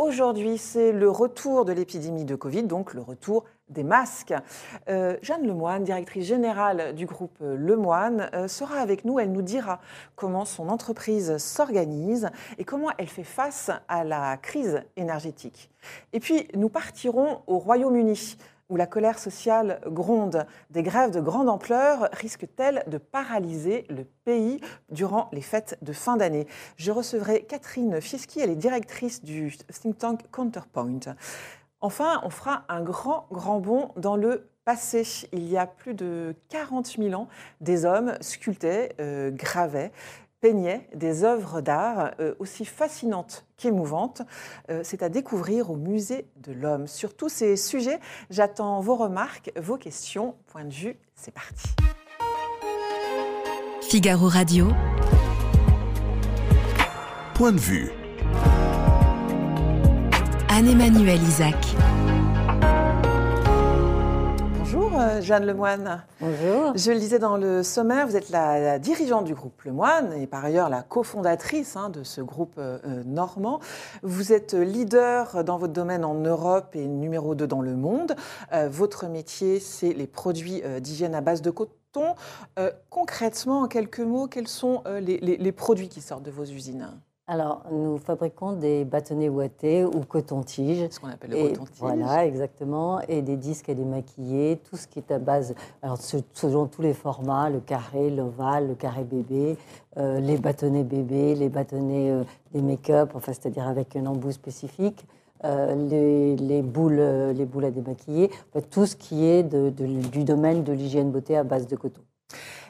Aujourd'hui, c'est le retour de l'épidémie de Covid, donc le retour des masques. Euh, Jeanne Lemoine, directrice générale du groupe Lemoine, euh, sera avec nous. Elle nous dira comment son entreprise s'organise et comment elle fait face à la crise énergétique. Et puis, nous partirons au Royaume-Uni où la colère sociale gronde. Des grèves de grande ampleur risquent-elles de paralyser le pays durant les fêtes de fin d'année? Je recevrai Catherine Fieschi, elle est directrice du think tank Counterpoint. Enfin, on fera un grand, grand bond dans le passé. Il y a plus de 40 000 ans, des hommes sculptaient, euh, gravaient peignait des œuvres d'art euh, aussi fascinantes qu'émouvantes. Euh, c'est à découvrir au musée de l'homme. Sur tous ces sujets, j'attends vos remarques, vos questions. Point de vue, c'est parti. Figaro Radio. Point de vue. Anne-Emmanuel Isaac. Euh, Jeanne Lemoine. Bonjour. Je le disais dans le sommaire, vous êtes la, dirigeante du groupe Lemoine et par ailleurs la cofondatrice hein, de ce groupe euh, euh, normand. Vous êtes leader dans votre domaine en Europe et numéro 2 dans le monde. votre métier, c'est les produits d'hygiène à base de coton. concrètement, en quelques mots, quels sont les produits qui sortent de vos usines? Alors, nous fabriquons des bâtonnets ouatés ou coton-tige. Ce qu'on appelle le coton-tige. Voilà, exactement. Et des disques à démaquiller, tout ce qui est à base, alors selon tous les formats, le carré, l'ovale, le carré bébé, euh, les bâtonnets bébé, les bâtonnets euh, des make-up, enfin, c'est-à-dire avec un embout spécifique. Euh, les, boules, les boules à démaquiller, tout ce qui est du domaine de l'hygiène beauté à base de coton.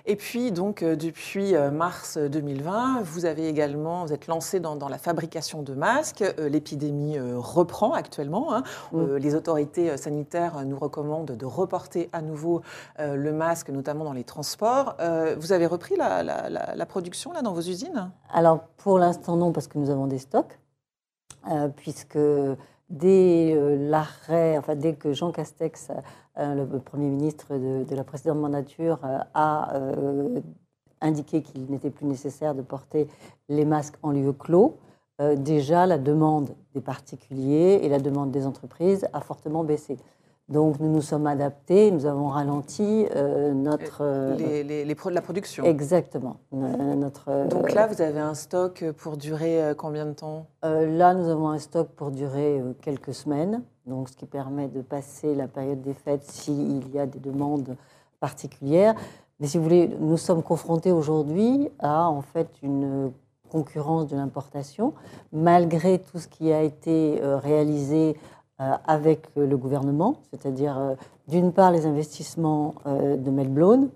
Et puis, donc, euh, depuis euh, mars 2020, vous avez également, vous êtes lancé dans, la fabrication de masques. Euh, l'épidémie reprend actuellement. Hein. Mm. Les autorités sanitaires nous recommandent de reporter à nouveau le masque, notamment dans les transports. Vous avez repris la, production là, dans vos usines? Alors, pour l'instant, non, parce que nous avons des stocks, puisque dès l'arrêt, enfin, dès que Jean Castex euh, le Premier ministre de, la précédente mandature euh, a euh, indiqué qu'il n'était plus nécessaire de porter les masques en lieu clos. déjà, la demande des particuliers et la demande des entreprises a fortement baissé. Donc nous nous sommes adaptés, nous avons ralenti notre... Les, les, la production. Exactement. Notre, Donc là, vous avez un stock pour durer combien de temps? Là, nous avons un stock pour durer quelques semaines donc ce qui permet de passer la période des fêtes s'il y a des demandes particulières. Mais si vous voulez, nous sommes confrontés aujourd'hui à en fait une concurrence de l'importation, malgré tout ce qui a été euh, réalisé euh, avec le gouvernement, c'est-à-dire euh, d'une part les investissements de Melblone,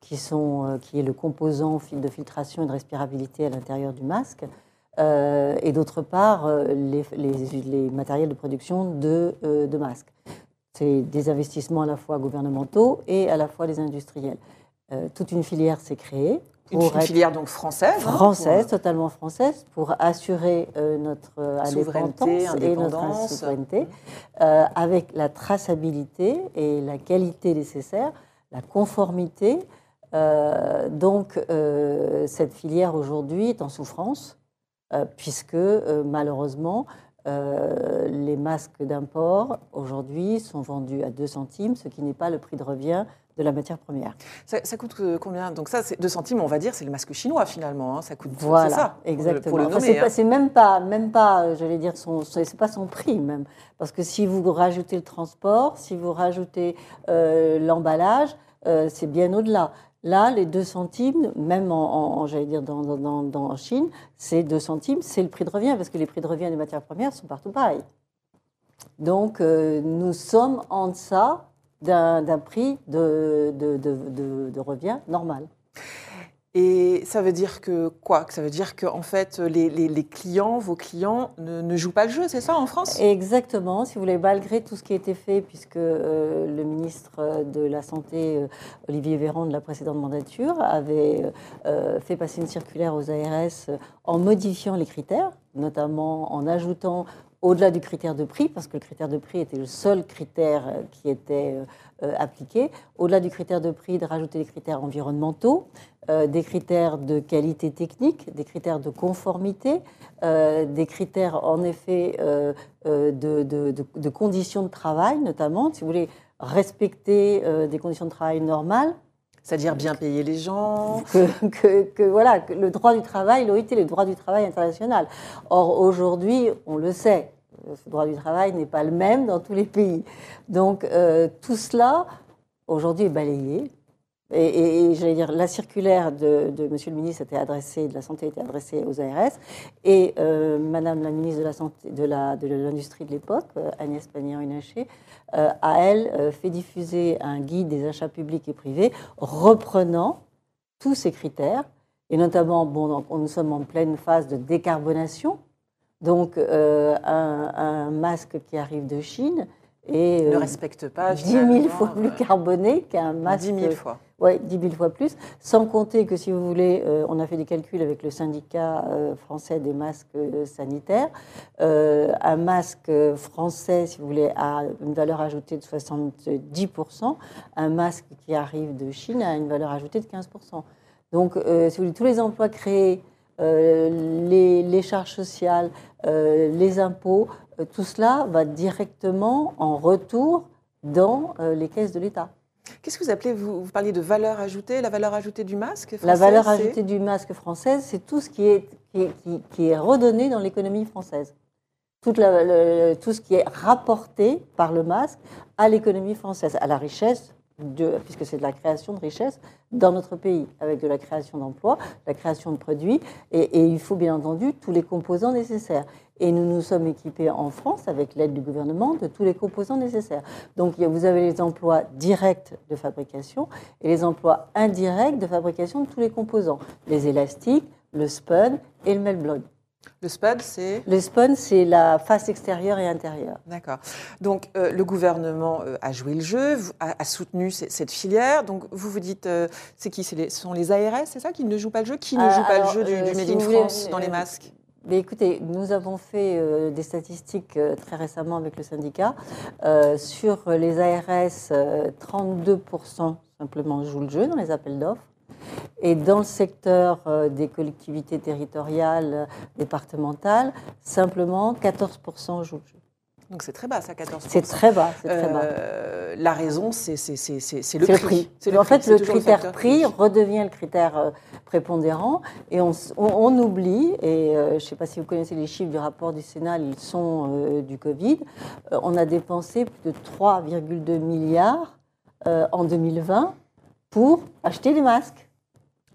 qui, sont, qui est le composant de filtration et de respirabilité à l'intérieur du masque, euh, et d'autre part euh, les, les, matériels de production de, euh, de masques. C'est des investissements à la fois gouvernementaux et à la fois des industriels. toute une filière s'est créée. Une, filière donc française hein, Française, totalement française, pour assurer notre souveraineté, et notre souveraineté, avec la traçabilité et la qualité nécessaire, la conformité. donc cette filière aujourd'hui est en souffrance euh, puisque euh, malheureusement, euh, les masques d'import aujourd'hui sont vendus à 2 centimes, ce qui n'est pas le prix de revient de la matière première. Ça, coûte combien? Donc ça, c'est 2 centimes, on va dire, c'est le masque chinois finalement. Hein. Ça coûte voilà, ça, exactement. Hein. c'est même pas, même pas, j'allais dire, c'est pas son prix même, parce que si vous rajoutez le transport, si vous rajoutez l'emballage, c'est bien au-delà. Là, les 2 centimes, même en, j'allais dire dans, dans, Chine, c'est 2 centimes, c'est le prix de revient, parce que les prix de revient des matières premières sont partout pareils. Donc, euh, nous sommes en deçà d'un prix de, de, de, revient normal. Et ça veut dire que quoi? Ça veut dire que en fait, les, les, clients, vos clients, ne, ne jouent pas le jeu, c'est ça en France? Exactement. Si vous voulez, malgré tout ce qui a été fait, puisque euh, le ministre de la Santé, euh, Olivier Véran, de la précédente mandature, avait euh, fait passer une circulaire aux ARS en modifiant les critères, notamment en ajoutant au-delà du critère de prix, parce que le critère de prix était le seul critère euh, qui était euh, euh, appliqué, au-delà du critère de prix, de rajouter des critères environnementaux, des critères de qualité technique, des critères de conformité, des critères en effet de, de, conditions de travail, notamment, si vous voulez respecter des conditions de travail normales, c'est-à-dire bien payer les gens que, voilà, que le droit du travail, l'OIT, le droit du travail international. Or, aujourd'hui, on le sait, ce droit du travail n'est pas le même dans tous les pays. Donc, euh, tout cela, aujourd'hui, est balayé. Et, j'allais dire, la circulaire de, de, Monsieur le ministre était adressée, de la santé était adressée aux ARS, et euh, Madame la ministre de la santé, de la de l'industrie de l'époque, euh, Agnès Pannier-Runacher, euh, a elle fait diffuser un guide des achats publics et privés reprenant tous ces critères, et notamment, bon, nous sommes en pleine phase de décarbonation, donc un, un masque qui arrive de Chine et ne respecte pas 10 000 fois plus carboné qu'un masque. 10 000 fois. Oui, 10 000 fois plus. Sans compter que, si vous voulez, euh, on a fait des calculs avec le syndicat euh, français des masques euh, sanitaires. un masque français, si vous voulez, a une valeur ajoutée de 70%. Un masque qui arrive de Chine a une valeur ajoutée de 15%. Donc, si vous voulez, tous les emplois créés, les, les, charges sociales, les impôts, tout cela va directement en retour dans les caisses de l'État. Qu'est-ce que vous appelez, vous, parliez de valeur ajoutée, la valeur ajoutée du masque français, La valeur ajoutée du masque français, c'est tout ce qui est, qui, est redonné dans l'économie française. Tout, la, tout ce qui est rapporté par le masque à l'économie française, à la richesse, de, puisque c'est de la création de richesse dans notre pays, avec de la création d'emplois, la création de produits, et, et, il faut bien entendu tous les composants nécessaires. Et nous nous sommes équipés en France, avec l'aide du gouvernement, de tous les composants nécessaires. Donc vous avez les emplois directs de fabrication et les emplois indirects de fabrication de tous les composants. Les élastiques, le spun et le meltblown. Le spun, c'est Le spun, c'est la face extérieure et intérieure. D'accord. Donc, euh, le gouvernement euh, a joué le jeu, a, soutenu cette filière. Donc, vous vous dites, euh, c'est qui? Ce sont les ARS, c'est ça, qui ne jouent pas le jeu? Qui ne joue pas le jeu du, Made in France dans les masques? Écoutez, nous avons fait euh, des statistiques euh, très récemment avec le syndicat. Euh, sur les ARS, 32% simplement jouent le jeu dans les appels d'offres. Et dans le secteur des collectivités territoriales, départementales, simplement 14% jouent le jeu. Donc c'est très bas, ça, 14%. C'est très bas, c'est très bas. la raison, c'est le, prix. en fait, le critère prix redevient le critère prépondérant. Et on, oublie, et euh, je ne sais pas si vous connaissez les chiffres du rapport du Sénat, ils sont euh, du Covid, euh, on a dépensé plus de 3,2 milliards en 2020 pour acheter des masques.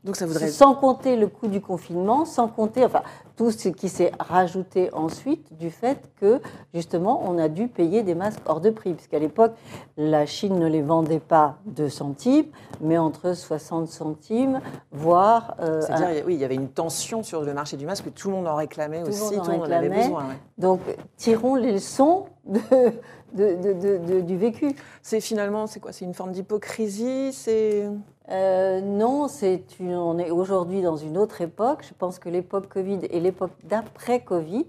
Donc ça voudrait... Sans compter le coût du confinement, sans compter enfin, tout ce qui s'est rajouté ensuite du fait que, justement, on a dû payer des masques hors de prix. Puisqu'à l'époque, la Chine ne les vendait pas 2 centimes, mais entre 60 centimes, voire... Euh, C'est-à-dire, oui, il y avait une tension sur le marché du masque, tout le monde en réclamait aussi, tout le monde en avait besoin. Donc, tirons les leçons de, de, du vécu. C'est finalement, c'est quoi C'est une forme d'hypocrisie C'est euh, non, c'est on est aujourd'hui dans une autre époque. Je pense que l'époque Covid et l'époque d'après Covid,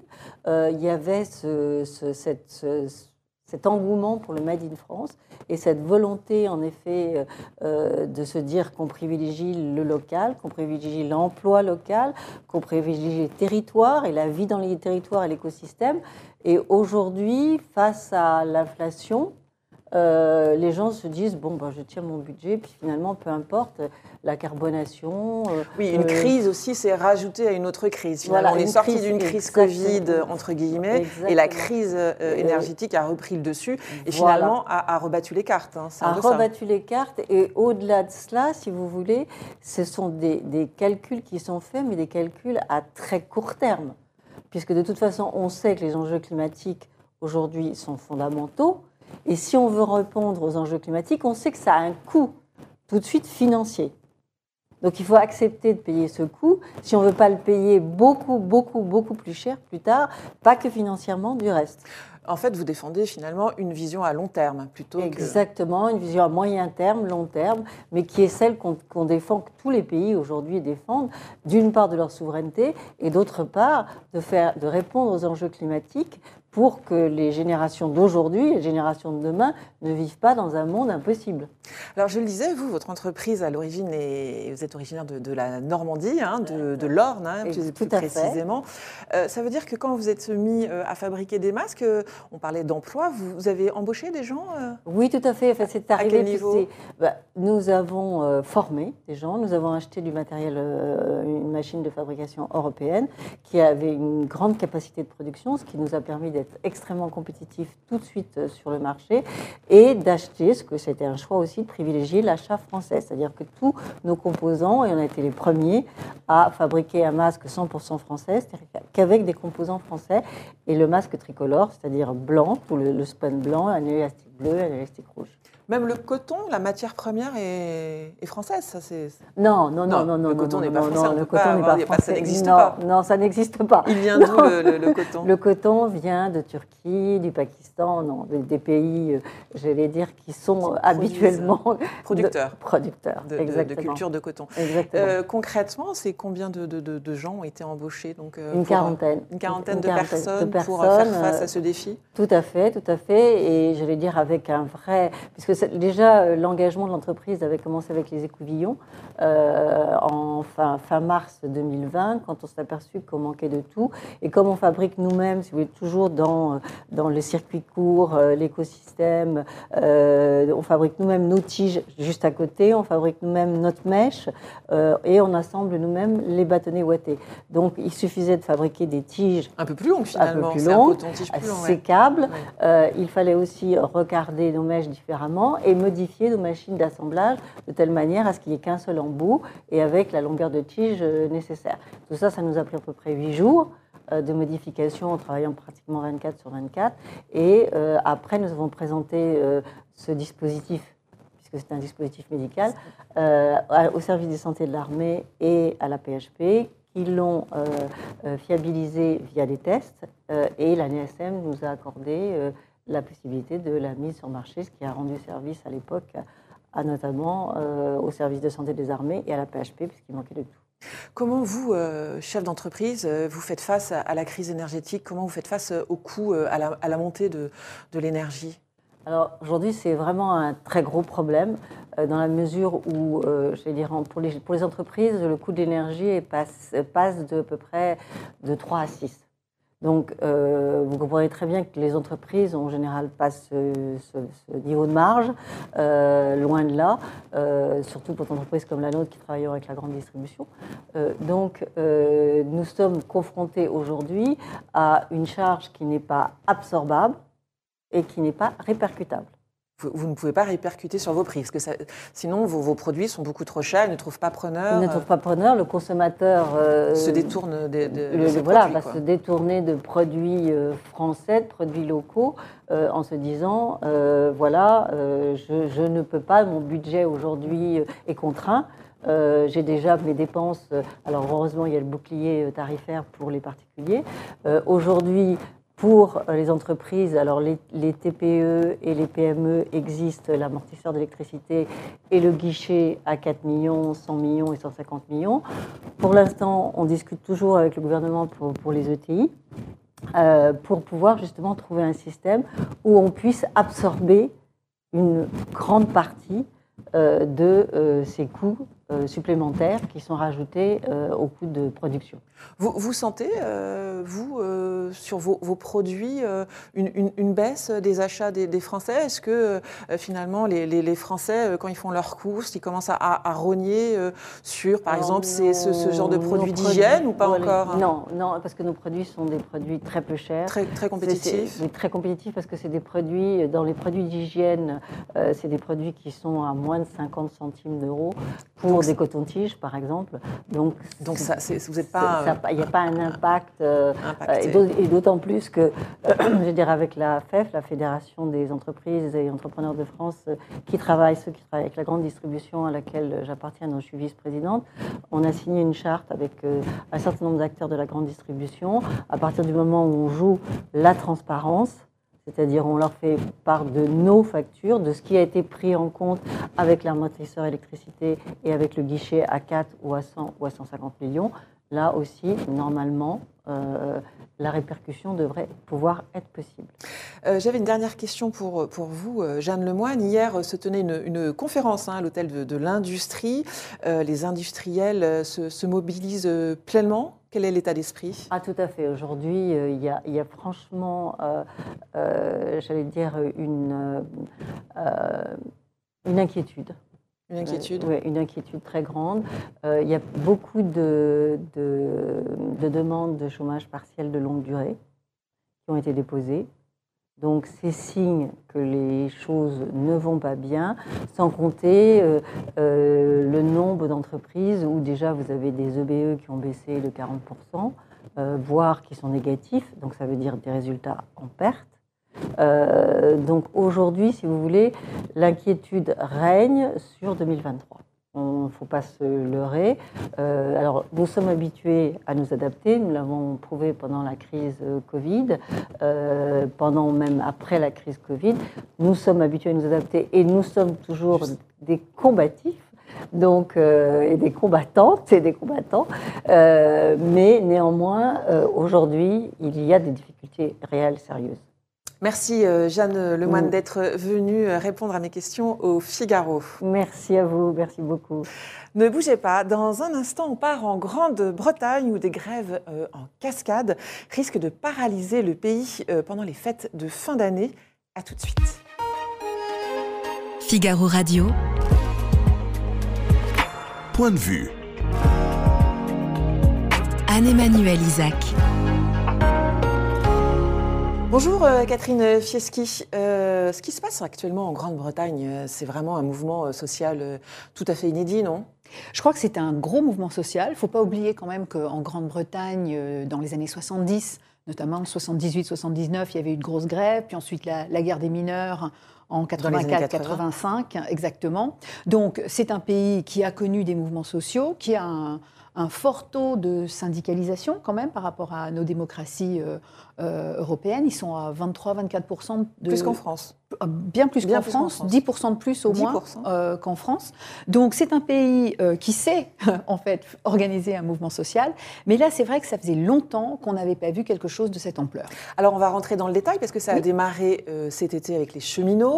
euh, il y avait ce, cet engouement pour le Made in France et cette volonté, en effet, euh, de se dire qu'on privilégie le local, qu'on privilégie l'emploi local, qu'on privilégie les territoires et la vie dans les territoires et l'écosystème. Et aujourd'hui, face à l'inflation, euh, les gens se disent bon, ben, je tiens mon budget, puis finalement, peu importe la carbonation. Euh, oui, une euh, crise aussi, c'est rajouté à une autre crise. Finalement, on est sorti d'une crise Covid entre guillemets, et la crise énergétique a repris le dessus et finalement a, rebattu les cartes. Hein, a rebattu les cartes et au-delà de cela, si vous voulez, ce sont des, des calculs qui sont faits, mais des calculs à très court terme, puisque de toute façon, on sait que les enjeux climatiques aujourd'hui sont fondamentaux. Et si on veut répondre aux enjeux climatiques, on sait que ça a un coût tout de suite financier. Donc il faut accepter de payer ce coût si on ne veut pas le payer beaucoup, beaucoup, beaucoup plus cher plus tard, pas que financièrement du reste. En fait, vous défendez finalement une vision à long terme plutôt Exactement, une vision à moyen terme, long terme, mais qui est celle qu'on défend, que tous les pays aujourd'hui défendent, d'une part de leur souveraineté et d'autre part de, faire, de répondre aux enjeux climatiques pour que les générations d'aujourd'hui et les générations de demain ne vivent pas dans un monde impossible. Alors je le disais, vous, votre entreprise à l'origine, est, vous êtes originaire de, la Normandie, hein, de, de l'Orne, hein, plus, plus précisément. Euh, ça veut dire que quand vous êtes mis euh, à fabriquer des masques, euh, on parlait d'emploi, vous, avez embauché des gens Oui, tout à fait. Enfin, c'est arrivé. À quel niveau bah, Nous avons formé des gens, nous avons acheté du matériel, une machine de fabrication européenne qui avait une grande capacité de production, ce qui nous a permis d'être extrêmement compétitifs tout de suite sur le marché et d'acheter, ce que c'était un choix aussi de privilégier l'achat français, c'est-à-dire que tous nos composants, et on a été les premiers à fabriquer un masque 100% français, c'est-à-dire qu'avec des composants français, et le masque tricolore, c'est-à-dire blanc, tout le, le spun blanc, un élastique bleu, un élastique rouge. Même le coton, la matière première est, française, ça c'est. Non, non, non, non, non. Le coton n'est pas français. le coton n'est pas français. Ça n'existe pas. Non, ça n'existe pas. Il vient d'où le, coton Le coton vient de Turquie, du Pakistan, non, des, pays, euh, j'allais dire, qui sont habituellement producteurs. producteurs, de, de, culture de coton. Exactement. Euh, concrètement, c'est combien de, gens ont été embauchés donc euh, Une quarantaine. Une quarantaine, de, personnes pour faire face à ce défi? Tout à fait, tout à fait, et j'allais dire avec un vrai, puisque déjà, euh, l'engagement de l'entreprise avait commencé avec les écouvillons euh, en fin, fin, mars 2020, quand on s'est aperçu qu'on manquait de tout. Et comme on fabrique nous-mêmes, si vous voulez, toujours dans, euh, dans le circuit court, l'écosystème, on fabrique nous-mêmes nos tiges juste à côté, on fabrique nous-mêmes notre mèche et on assemble nous-mêmes les bâtonnets ouatés. Donc, il suffisait de fabriquer des tiges un peu plus longues finalement, un peu plus longues, sécables. il fallait aussi regarder nos mèches différemment et modifier nos machines d'assemblage de telle manière à ce qu'il n'y ait qu'un seul embout et avec la longueur de tige euh, nécessaire. Tout ça, ça nous a pris à peu près 8 jours euh, de modification en travaillant pratiquement 24 sur 24. Et euh, après, nous avons présenté ce dispositif, puisque c'est un dispositif médical, au service des santé de l'armée et à la PHP, qui l'ont fiabilisé via des tests. et la NSM nous a accordé la possibilité de la mise sur marché, ce qui a rendu service à l'époque, à notamment euh, au service de santé des armées et à la PHP, puisqu'il manquait de tout. Comment vous, euh, chef d'entreprise, euh, vous faites face à, la crise énergétique? Comment vous faites face au coût, à la, montée de, l'énergie? Alors aujourd'hui, c'est vraiment un très gros problème dans la mesure où, je vais dire, pour les, pour les entreprises, le coût de l'énergie passe, passe de à peu près de 3 à 6. Donc, euh, vous comprenez très bien que les entreprises, en général, passent ce, niveau de marge, euh, loin de là, euh, surtout pour une entreprise comme la nôtre qui travaille avec la grande distribution. donc, nous sommes confrontés aujourd'hui à une charge qui n'est pas absorbable et qui n'est pas répercutable vous, ne pouvez pas répercuter sur vos prix, parce que sinon vos, produits sont beaucoup trop chers, ils ne trouvent pas preneur. Ils ne trouvent pas preneur, le consommateur euh, se détourne de, de, voilà, va se détourner de produits euh, français, de produits locaux, euh, en se disant voilà, je, je, ne peux pas, mon budget aujourd'hui est contraint. j'ai déjà mes dépenses. alors heureusement, il y a le bouclier tarifaire pour les particuliers. aujourd'hui, pour euh, les entreprises, alors les, TPE et les PME existent l'amortisseur d'électricité et le guichet à 4 millions, 100 millions et 150 millions. Pour l'instant, on discute toujours avec le gouvernement pour, les ETI. Euh, pour pouvoir justement trouver un système où on puisse absorber une grande partie euh, de ces coûts supplémentaires qui sont rajoutés euh, au coût de production. Vous, vous sentez, euh, vous, sur vos, produits, une, une, baisse des achats des, Français? Est-ce que finalement les, les, Français, quand ils font leurs courses, ils commencent à, à rogner sur, par exemple, ce, genre de produits d'hygiène ou pas encore? Non, non, parce que nos produits sont des produits très peu chers. Très, très compétitifs Très compétitifs parce que c'est des produits, dans les produits d'hygiène, c'est des produits qui sont à moins de 50 centimes d'euros pour des cotons-tiges, par exemple. Donc, Donc ça, vous n'êtes pas. Il n'y a pas un impact. Euh, et d'autant plus que, je veux dire, avec la FEF, la Fédération des entreprises et entrepreneurs de France, euh, qui travaillent, ceux qui travaillent avec la grande distribution à laquelle j'appartiens, dont je suis vice-présidente, on a signé une charte avec euh, un certain nombre d'acteurs de la grande distribution. À partir du moment où on joue la transparence, c'est-à-dire on leur fait part de nos factures, de ce qui a été pris en compte avec l'amortisseur électricité et avec le guichet à 4 ou à 100 ou à 150 millions. Là aussi, normalement, la répercussion devrait pouvoir être possible. Euh, j'avais une dernière question pour, pour vous, euh, Jeanne Lemoine. Hier euh, se tenait une, conférence hein, à l'hôtel de, l'industrie. les industriels se, mobilisent pleinement. Quel est l'état d'esprit? Ah, tout à fait. Aujourd'hui, il y, y, a franchement, j'allais dire, une, une inquiétude. Une inquiétude? Oui, une inquiétude très grande. Euh, il y a beaucoup de, de, demandes de chômage partiel de longue durée qui ont été déposées. Donc, c'est signe que les choses ne vont pas bien, sans compter euh, euh, le nombre d'entreprises où déjà vous avez des EBE qui ont baissé de 40%, voire qui sont négatifs, donc ça veut dire des résultats en perte. Euh, donc aujourd'hui, si vous voulez, l'inquiétude règne sur 2023. Il ne faut pas se leurrer. Euh, alors, nous sommes habitués à nous adapter. Nous l'avons prouvé pendant la crise Covid, euh, pendant même après la crise Covid. Nous sommes habitués à nous adapter et nous sommes toujours des combatifs. Donc, et des combattantes et des combattants. mais néanmoins, aujourd'hui, il y a des difficultés réelles, sérieuses. Merci euh, Jeanne Lemoine d'être venue euh, répondre à mes questions au Figaro. Merci à vous, merci beaucoup. Ne bougez pas, dans un instant on part en Grande-Bretagne où des grèves euh, en cascade risquent de paralyser le pays pendant les fêtes de fin d'année. A tout de suite. Figaro Radio. Point de vue. Anne-Emmanuel Isaac. Bonjour euh, Catherine Fieschi. Euh, ce qui se passe actuellement en Grande-Bretagne, euh, c'est vraiment un mouvement social tout à fait inédit, non? Je crois que c'est un gros mouvement social. Il ne faut pas oublier quand même qu'en Grande-Bretagne, dans les années 70, notamment 78-79, il y avait eu de grosses grèves, puis ensuite la, guerre des mineurs en 84-85, exactement. Donc c'est un pays qui a connu des mouvements sociaux, qui a un, un fort taux de syndicalisation quand même par rapport à nos démocraties euh, européennes. Ils sont à 23-24% de... Plus qu'en France. Euh, bien plus qu'en France, 10% de plus au moins euh, qu'en France. Donc c'est un pays qui sait en fait organiser un mouvement social, mais là c'est vrai que ça faisait longtemps qu'on n'avait pas vu quelque chose de cette ampleur. Alors on va rentrer dans le détail parce que ça a démarré cet été avec les cheminots,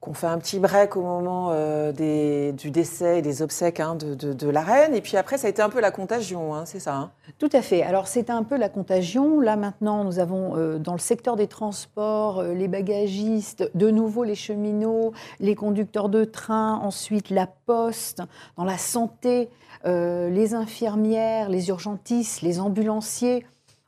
qu'on fait un petit break au moment des, du décès et des obsèques hein, de, la reine, et puis après ça a été un peu la contagion, hein, c'est ça hein? Tout à fait. Alors c'est un peu la contagion. Là maintenant nous avons euh, dans le secteur des transports euh, les bagagistes, de nouveau les cheminots, les conducteurs de train, ensuite la poste, dans la santé, euh, les infirmières, les urgentistes, les ambulanciers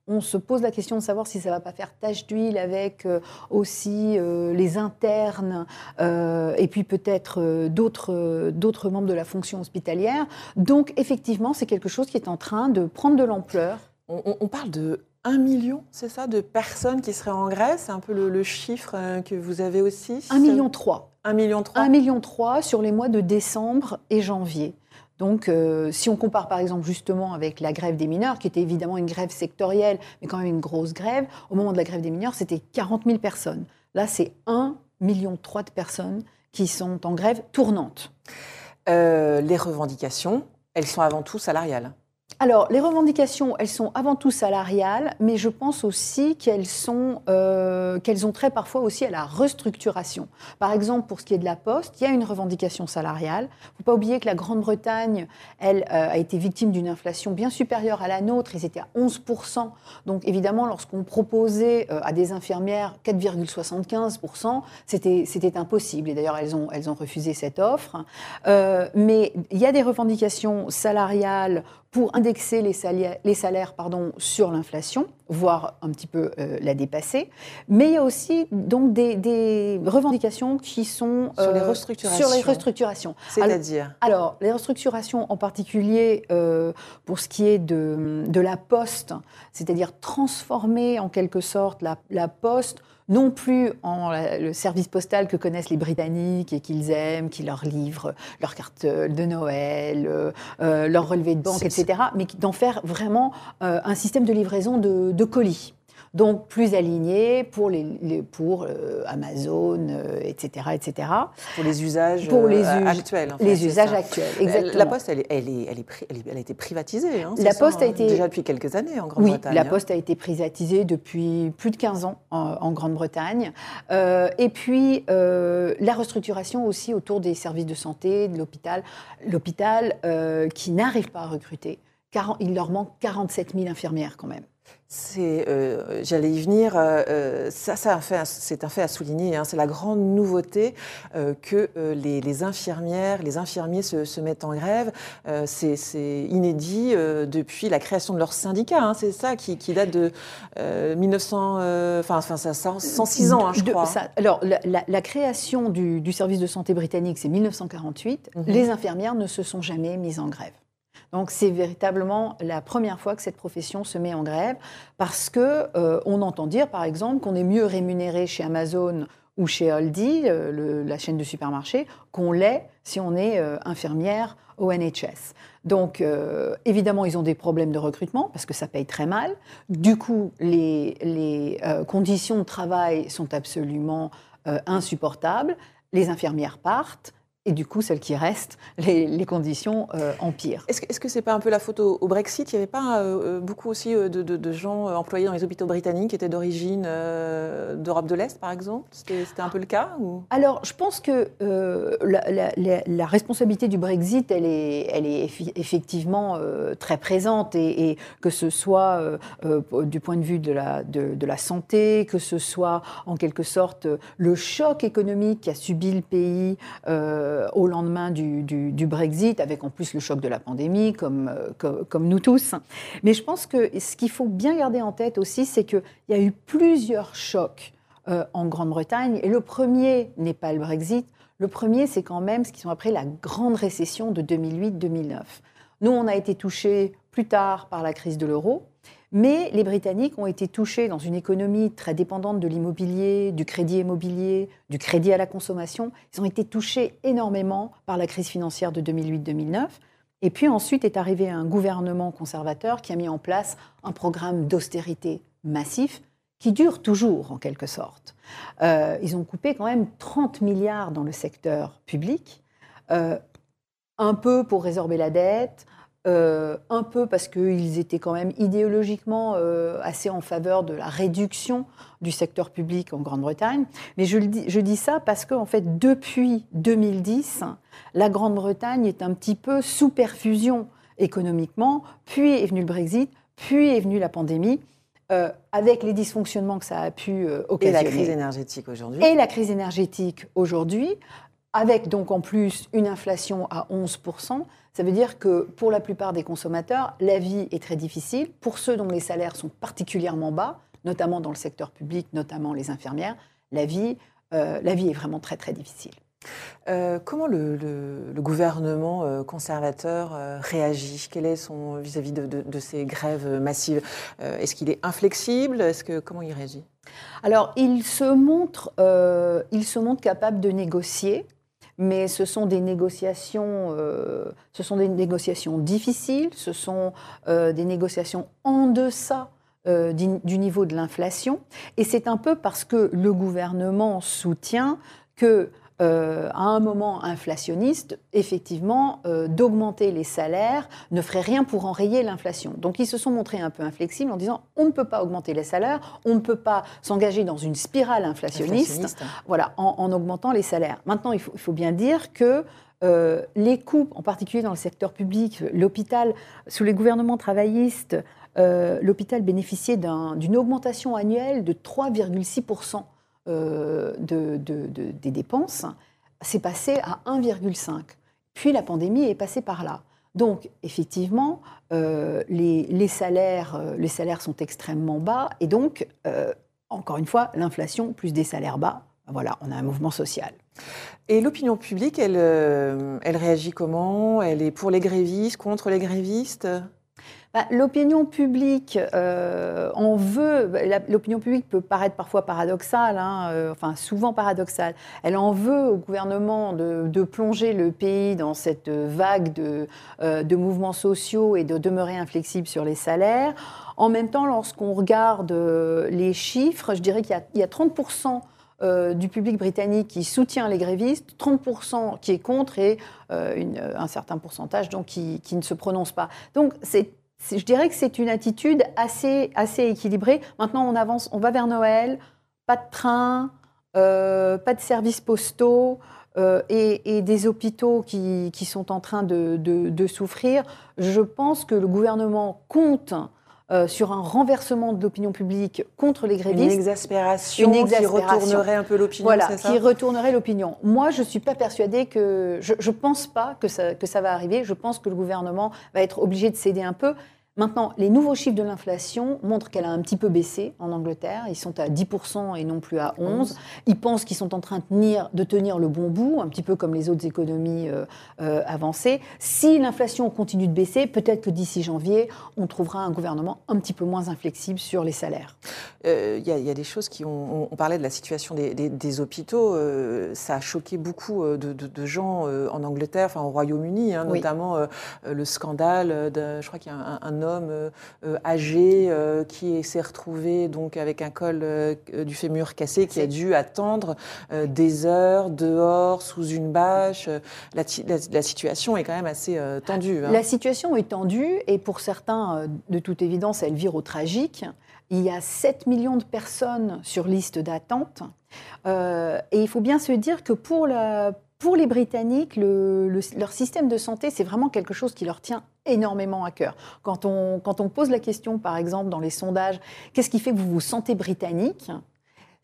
on se pose la question de savoir si ça ne va pas faire tache d'huile avec aussi les internes et puis peut-être d'autres membres de la fonction hospitalière. Donc effectivement, c'est quelque chose qui est en train de prendre de l'ampleur. on, parle de un million, c'est ça, de personnes qui seraient en Grèce C'est un peu le, chiffre euh, que vous avez aussi Un million trois. Un million trois. Un million trois sur les mois de décembre et janvier. Donc, euh, si on compare par exemple justement avec la grève des mineurs, qui était évidemment une grève sectorielle, mais quand même une grosse grève, au moment de la grève des mineurs, c'était 40 000 personnes. Là, c'est 1 million de personnes qui sont en grève tournante. Euh, les revendications, elles sont avant tout salariales alors, les revendications, elles sont avant tout salariales, mais je pense aussi qu'elles sont, euh, qu'elles ont trait parfois aussi à la restructuration. Par exemple, pour ce qui est de la Poste, il y a une revendication salariale. Il ne faut pas oublier que la Grande-Bretagne, elle, euh, a été victime d'une inflation bien supérieure à la nôtre. Ils étaient à 11%. Donc, évidemment, lorsqu'on proposait euh, à des infirmières 4,75%, c'était, c'était impossible. Et d'ailleurs, elles ont, elles ont refusé cette offre. mais il y a des revendications salariales pour indexer les salaires, les salaires pardon, sur l'inflation, voire un petit peu euh, la dépasser. Mais il y a aussi donc des, revendications qui sont sur les euh, restructurations. Sur les restructurations. C'est-à-dire alors, les restructurations en particulier euh, pour ce qui est de, de la poste, c'est-à-dire transformer en quelque sorte la, la poste non plus en le service postal que connaissent les Britanniques et qu'ils aiment, qui leur livrent leurs cartes de Noël, euh, euh, leurs relevés de banque, etc., mais d'en faire vraiment euh, un système de livraison de, colis. Donc plus alignés pour, les, pour Amazon, etc., etc. Pour les usages pour les actuels. les usages actuels, exactement. La Poste, elle, elle, est, elle, a été privatisée. Hein, la Poste a hein, été déjà depuis quelques années en Grande-Bretagne. Oui, la Poste a été privatisée depuis plus de 15 ans en, Grande-Bretagne. et puis la restructuration aussi autour des services de santé, de l'hôpital, l'hôpital qui n'arrive pas à recruter. Il leur manque 47 000 infirmières quand même. C'est, euh, j'allais y venir. Euh, euh, ça, c'est un fait à souligner. Hein. c'est la grande nouveauté que les, infirmières, les infirmiers se, mettent en grève. c'est, inédit depuis la création de leur syndicat. Hein. c'est ça qui, date de 1900, enfin, enfin, ça 106 ans, hein, je crois. alors, la, création du, service de santé britannique, c'est 1948. Mhm. Les infirmières ne se sont jamais mises en grève. Donc c'est véritablement la première fois que cette profession se met en grève parce que euh, on entend dire par exemple qu'on est mieux rémunéré chez Amazon ou chez Aldi, euh, la chaîne de supermarché, qu'on l'est si on est euh, infirmière au NHS. Donc évidemment ils ont des problèmes de recrutement parce que ça paye très mal. Du coup les, les conditions de travail sont absolument insupportables. Les infirmières partent et du coup, celles qui restent, les, conditions euh, empirent. Est-ce que ce n'est pas un peu la faute au, Brexit? Il n'y avait pas euh, beaucoup aussi euh, de, gens employés dans les hôpitaux britanniques qui étaient d'origine d'Europe de l'Est, par exemple? C'était un peu le cas Alors, je pense que la, responsabilité du Brexit, elle est, elle est effectivement très présente, et, que ce soit du point de vue de la, de, la santé, que ce soit en quelque sorte le choc économique qu'a subi le pays. Euh, au lendemain du, Brexit, avec en plus le choc de la pandémie, comme, euh, comme, nous tous. Mais je pense que ce qu'il faut bien garder en tête aussi, c'est qu'il y a eu plusieurs chocs euh, en Grande-Bretagne. Et le premier n'est pas le Brexit. Le premier, c'est quand même ce qui sont après la grande récession de 2008-2009. Nous, on a été touchés plus tard par la crise de l'euro. Mais les Britanniques ont été touchés dans une économie très dépendante de l'immobilier, du crédit immobilier, du crédit à la consommation. Ils ont été touchés énormément par la crise financière de 2008-2009. Et puis ensuite est arrivé un gouvernement conservateur qui a mis en place un programme d'austérité massif qui dure toujours en quelque sorte. Euh, ils ont coupé quand même 30 milliards dans le secteur public, euh, un peu pour résorber la dette, euh, un peu parce qu'ils étaient quand même idéologiquement euh, assez en faveur de la réduction du secteur public en Grande-Bretagne. Mais je, dis, je, dis, ça parce que, en fait, depuis 2010, la Grande-Bretagne est un petit peu sous perfusion économiquement, puis est venu le Brexit, puis est venue la pandémie. Euh, avec les dysfonctionnements que ça a pu occasionner. Et la crise énergétique aujourd'hui. Et la crise énergétique aujourd'hui, avec donc en plus une inflation à 11%, ça veut dire que pour la plupart des consommateurs, la vie est très difficile. Pour ceux dont les salaires sont particulièrement bas, notamment dans le secteur public, notamment les infirmières, la vie, euh, la vie est vraiment très très difficile. Euh, comment le, gouvernement euh, conservateur réagit? Quel est son vis-à-vis de, ces grèves massives? Est-ce qu'il est inflexible? Est-ce que comment il réagit? Alors, il se montre, il se montre capable de négocier mais ce sont des négociations, euh, ce sont des négociations difficiles, ce sont euh, des négociations en deçà euh, du, niveau de l'inflation, et c'est un peu parce que le gouvernement soutient que euh, à un moment inflationniste, effectivement, euh, d'augmenter les salaires ne ferait rien pour enrayer l'inflation. Donc ils se sont montrés un peu inflexibles en disant on ne peut pas augmenter les salaires, on ne peut pas s'engager dans une spirale inflationniste, voilà, en, augmentant les salaires. Maintenant, il faut, bien dire que euh, les coupes, en particulier dans le secteur public, l'hôpital, sous les gouvernements travaillistes, l'hôpital bénéficiait d'une augmentation annuelle de 3,6 euh, de, des dépenses, c'est passé à 1,5. Puis la pandémie est passée par là. Donc, effectivement, euh, les, salaires, euh, les salaires sont extrêmement bas. Et donc, encore une fois, l'inflation plus des salaires bas, voilà, on a un mouvement social. Et l'opinion publique, elle, elle réagit comment? Elle est pour les grévistes, contre les grévistes? Bah, l'opinion publique euh, en veut, bah, l'opinion publique peut paraître parfois paradoxale, hein, euh, enfin souvent paradoxale. Elle en veut au gouvernement de, plonger le pays dans cette vague de, euh, de, mouvements sociaux et de demeurer inflexible sur les salaires. En même temps, lorsqu'on regarde euh, les chiffres, je dirais qu'il y, a 30% euh, du public britannique qui soutient les grévistes, 30% qui est contre et un certain pourcentage donc, qui, qui, ne se prononce pas. Donc je dirais que c'est une attitude assez, assez équilibrée. Maintenant, on avance, on va vers Noël, pas de train, pas de services postaux. Euh, et, des hôpitaux qui, sont en train de, souffrir, je pense que le gouvernement compte euh, sur un renversement de l'opinion publique contre les grévistes. Une exaspération, qui retournerait un peu l'opinion, Voilà, qui retournerait l'opinion. Moi, je ne suis pas persuadée que... Je ne pense pas que ça, que ça va arriver. Je pense que le gouvernement va être obligé de céder un peu. Maintenant, les nouveaux chiffres de l'inflation montrent qu'elle a un petit peu baissé en Angleterre. Ils sont à 10% et non plus à 11%. Ils pensent qu'ils sont en train de tenir, de tenir, le bon bout, un petit peu comme les autres économies euh, euh, avancées. Si l'inflation continue de baisser, peut-être que d'ici janvier, on trouvera un gouvernement un petit peu moins inflexible sur les salaires. Euh, il y, a des choses qui ont... On, parlait de la situation des, hôpitaux. ça a choqué beaucoup de, gens en Angleterre, enfin au Royaume-Uni, hein, notamment le scandale. De, je crois qu'il y a un, un homme euh, euh, âgé euh, qui s'est retrouvé donc avec un col du fémur cassé, qui a dû attendre des heures dehors sous une bâche. La, situation est quand même assez tendue. Hein. La situation est tendue et pour certains, de toute évidence, elle vire au tragique. Il y a 7 millions de personnes sur liste d'attente. et il faut bien se dire que pour la, pour les Britanniques, leur système de santé, c'est vraiment quelque chose qui leur tient énormément à cœur. Quand on, quand on pose la question, par exemple, dans les sondages, qu'est-ce qui fait que vous vous sentez britannique